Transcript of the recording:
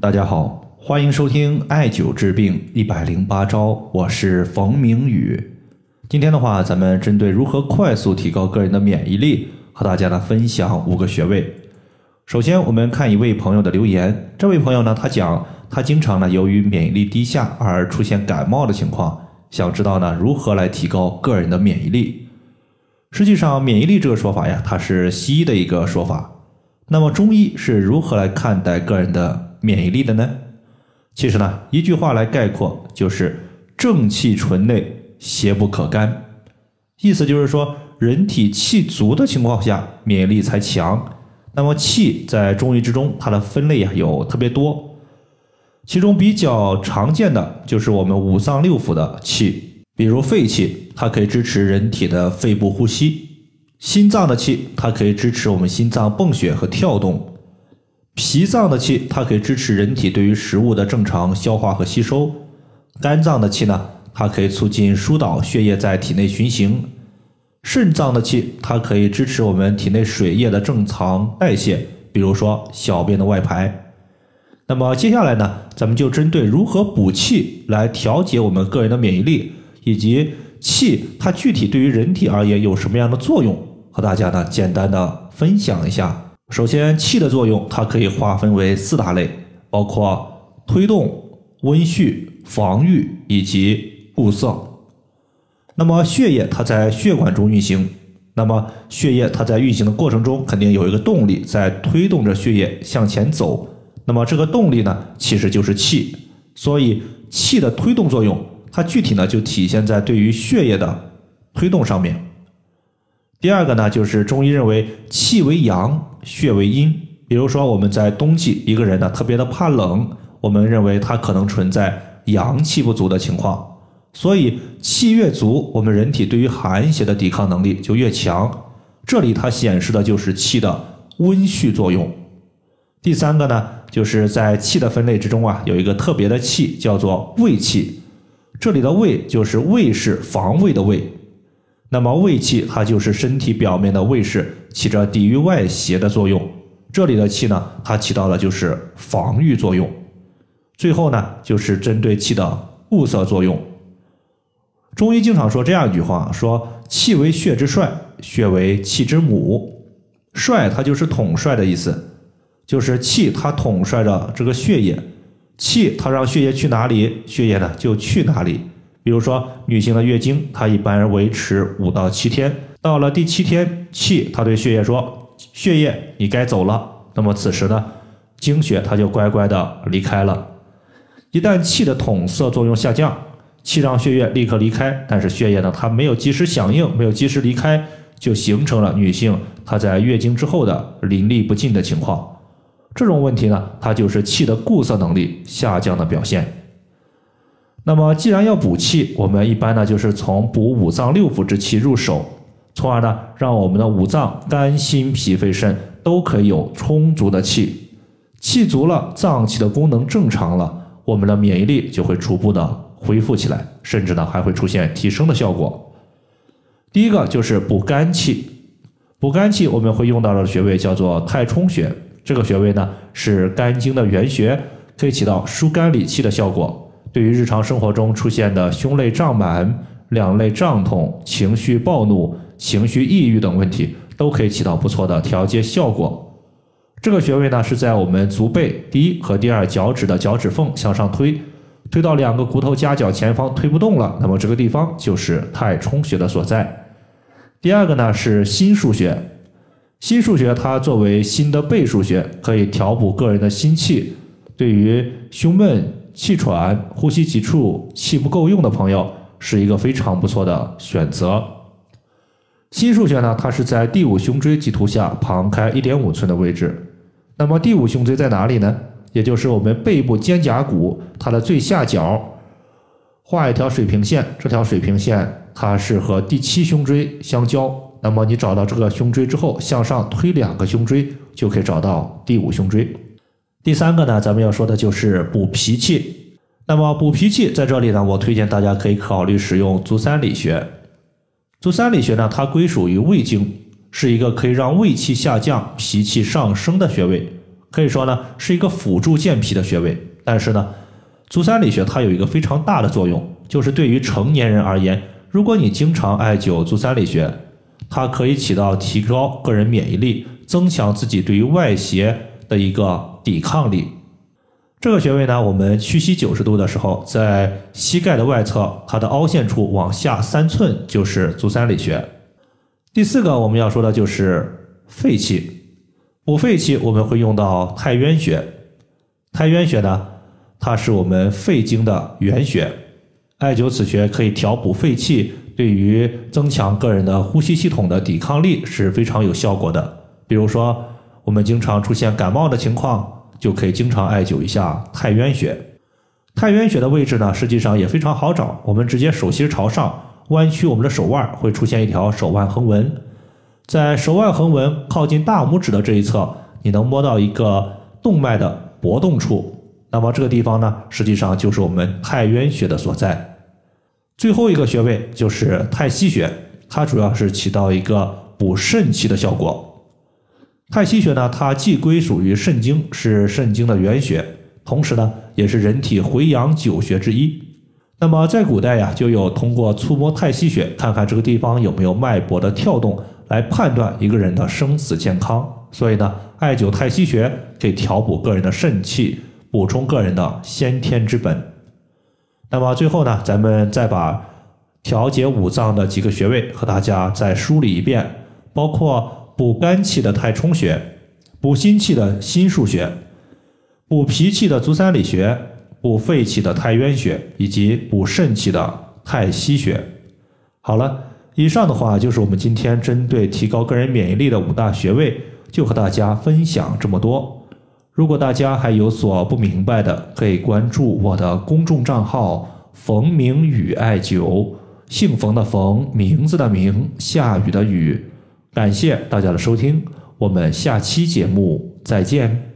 大家好，欢迎收听艾灸治病一百零八招，我是冯明宇。今天的话，咱们针对如何快速提高个人的免疫力，和大家呢分享五个穴位。首先，我们看一位朋友的留言，这位朋友呢，他讲他经常呢由于免疫力低下而出现感冒的情况，想知道呢如何来提高个人的免疫力。实际上，免疫力这个说法呀，它是西医的一个说法。那么中医是如何来看待个人的免疫力的呢？其实呢，一句话来概括，就是正气存内，邪不可干。意思就是说，人体气足的情况下，免疫力才强。那么气在中医之中，它的分类啊有特别多，其中比较常见的就是我们五脏六腑的气，比如肺气，它可以支持人体的肺部呼吸。心脏的气，它可以支持我们心脏泵血和跳动；脾脏的气，它可以支持人体对于食物的正常消化和吸收；肝脏的气呢，它可以促进疏导血液在体内循行；肾脏的气，它可以支持我们体内水液的正常代谢，比如说小便的外排。那么接下来呢，咱们就针对如何补气来调节我们个人的免疫力，以及气它具体对于人体而言有什么样的作用。和大家呢简单的分享一下。首先，气的作用它可以划分为四大类，包括推动、温煦、防御以及固涩。那么血液它在血管中运行，那么血液它在运行的过程中肯定有一个动力在推动着血液向前走。那么这个动力呢其实就是气，所以气的推动作用它具体呢就体现在对于血液的推动上面。第二个呢，就是中医认为气为阳，血为阴。比如说我们在冬季，一个人呢特别的怕冷，我们认为他可能存在阳气不足的情况。所以气越足，我们人体对于寒邪的抵抗能力就越强。这里它显示的就是气的温煦作用。第三个呢，就是在气的分类之中啊，有一个特别的气叫做卫气。这里的卫就是卫士防卫的卫。那么卫气它就是身体表面的卫士，起着抵御外邪的作用。这里的气呢，它起到的就是防御作用。最后呢，就是针对气的固涩作用。中医经常说这样一句话：说气为血之帅，血为气之母。帅它就是统帅的意思，就是气它统帅着这个血液，气它让血液去哪里，血液呢就去哪里。比如说，女性的月经，它一般维持五到七天，到了第七天，气它对血液说：“血液，你该走了。”那么此时呢，经血它就乖乖的离开了。一旦气的统摄作用下降，气让血液立刻离开，但是血液呢，它没有及时响应，没有及时离开，就形成了女性她在月经之后的淋漓不尽的情况。这种问题呢，它就是气的固涩能力下降的表现。那么，既然要补气，我们一般呢就是从补五脏六腑之气入手，从而呢让我们的五脏肝、心、脾、肺、肾都可以有充足的气。气足了，脏器的功能正常了，我们的免疫力就会逐步的恢复起来，甚至呢还会出现提升的效果。第一个就是补肝气，补肝气我们会用到的穴位叫做太冲穴，这个穴位呢是肝经的原穴，可以起到疏肝理气的效果。对于日常生活中出现的胸肋胀满、两肋胀痛、情绪暴怒、情绪抑郁等问题，都可以起到不错的调节效果。这个穴位呢是在我们足背第一和第二脚趾的脚趾缝向上推，推到两个骨头夹角前方推不动了，那么这个地方就是太冲穴的所在。第二个呢是心腧穴，心腧穴它作为心的背腧穴，可以调补个人的心气，对于胸闷。气喘、呼吸急促、气不够用的朋友，是一个非常不错的选择。心腧穴呢，它是在第五胸椎棘突下旁开一点五寸的位置。那么第五胸椎在哪里呢？也就是我们背部肩胛骨它的最下角，画一条水平线。这条水平线它是和第七胸椎相交。那么你找到这个胸椎之后，向上推两个胸椎，就可以找到第五胸椎。第三个呢，咱们要说的就是补脾气。那么补脾气在这里呢，我推荐大家可以考虑使用足三里穴。足三里穴呢，它归属于胃经，是一个可以让胃气下降、脾气上升的穴位，可以说呢是一个辅助健脾的穴位。但是呢，足三里穴它有一个非常大的作用，就是对于成年人而言，如果你经常艾灸足三里穴，它可以起到提高个人免疫力、增强自己对于外邪的一个抵抗力。这个穴位呢，我们屈膝九十度的时候，在膝盖的外侧，它的凹陷处往下三寸就是足三里穴。第四个我们要说的就是肺气，补肺气我们会用到太渊穴。太渊穴呢，它是我们肺经的原穴，艾灸此穴可以调补肺气，对于增强个人的呼吸系统的抵抗力是非常有效果的。比如说，我们经常出现感冒的情况。就可以经常艾灸一下太渊穴。太渊穴的位置呢，实际上也非常好找。我们直接手心朝上，弯曲我们的手腕，会出现一条手腕横纹。在手腕横纹靠近大拇指的这一侧，你能摸到一个动脉的搏动处。那么这个地方呢，实际上就是我们太渊穴的所在。最后一个穴位就是太溪穴，它主要是起到一个补肾气的效果。太溪穴呢，它既归属于肾经，是肾经的原穴，同时呢，也是人体回阳九穴之一。那么在古代呀，就有通过触摸太溪穴，看看这个地方有没有脉搏的跳动，来判断一个人的生死健康。所以呢，艾灸太溪穴可以调补个人的肾气，补充个人的先天之本。那么最后呢，咱们再把调节五脏的几个穴位和大家再梳理一遍，包括。补肝气的太冲穴，补心气的心腧穴，补脾气的足三里穴，补肺气的太渊穴，以及补肾气的太溪穴。好了，以上的话就是我们今天针对提高个人免疫力的五大穴位，就和大家分享这么多。如果大家还有所不明白的，可以关注我的公众账号“冯明宇艾灸”，姓冯的冯，名字的名，下雨的雨。感谢大家的收听，我们下期节目再见。